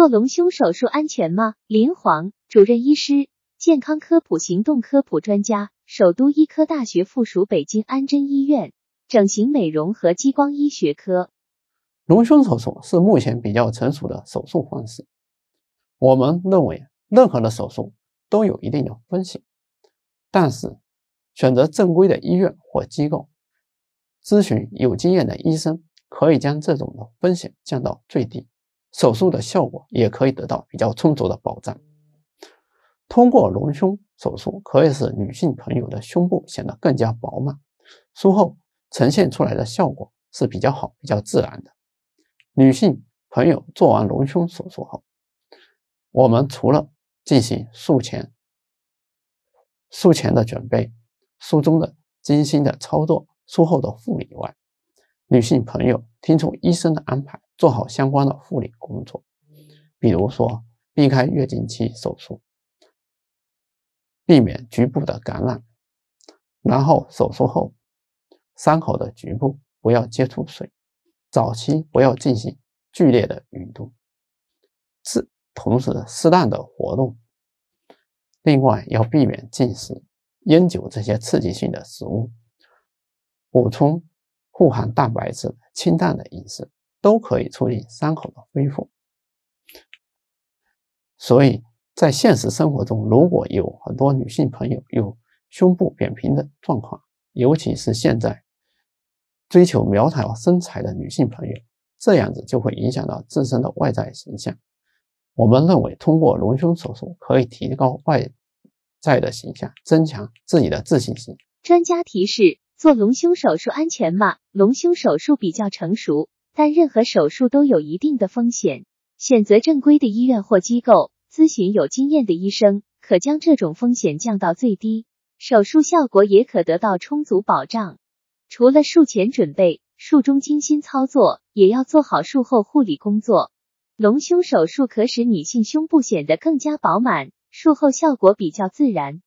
做隆胸手术安全吗？林煌，主任医师，健康科普行动科普专家，首都医科大学附属北京安贞医院整形美容和激光医学科。隆胸手术是目前比较成熟的手术方式。我们认为，任何的手术都有一定的风险，但是选择正规的医院或机构，咨询有经验的医生，可以将这种的风险降到最低。手术的效果也可以得到比较充足的保障。通过隆胸手术，可以使女性朋友的胸部显得更加饱满，术后呈现出来的效果是比较好、比较自然的。女性朋友做完隆胸手术后，我们除了进行术前、术前的准备、术中的精心的操作、术后的护理外，女性朋友听从医生的安排。做好相关的护理工作，比如说避开月经期手术，避免局部的感染，然后手术后伤口的局部不要接触水，早期不要进行剧烈的运动，是同时适当的活动。另外要避免进食烟酒这些刺激性的食物，补充富含蛋白质清淡的饮食。都可以促进伤口的恢复，所以在现实生活中，如果有很多女性朋友有胸部扁平的状况，尤其是现在追求苗条身材的女性朋友，这样子就会影响到自身的外在形象。我们认为，通过隆胸手术可以提高外在的形象，增强自己的自信心。专家提示：做隆胸手术安全吗？隆胸手术比较成熟。但任何手术都有一定的风险，选择正规的医院或机构，咨询有经验的医生，可将这种风险降到最低，手术效果也可得到充足保障。除了术前准备，术中精心操作，也要做好术后护理工作。隆胸手术可使女性胸部显得更加饱满，术后效果比较自然。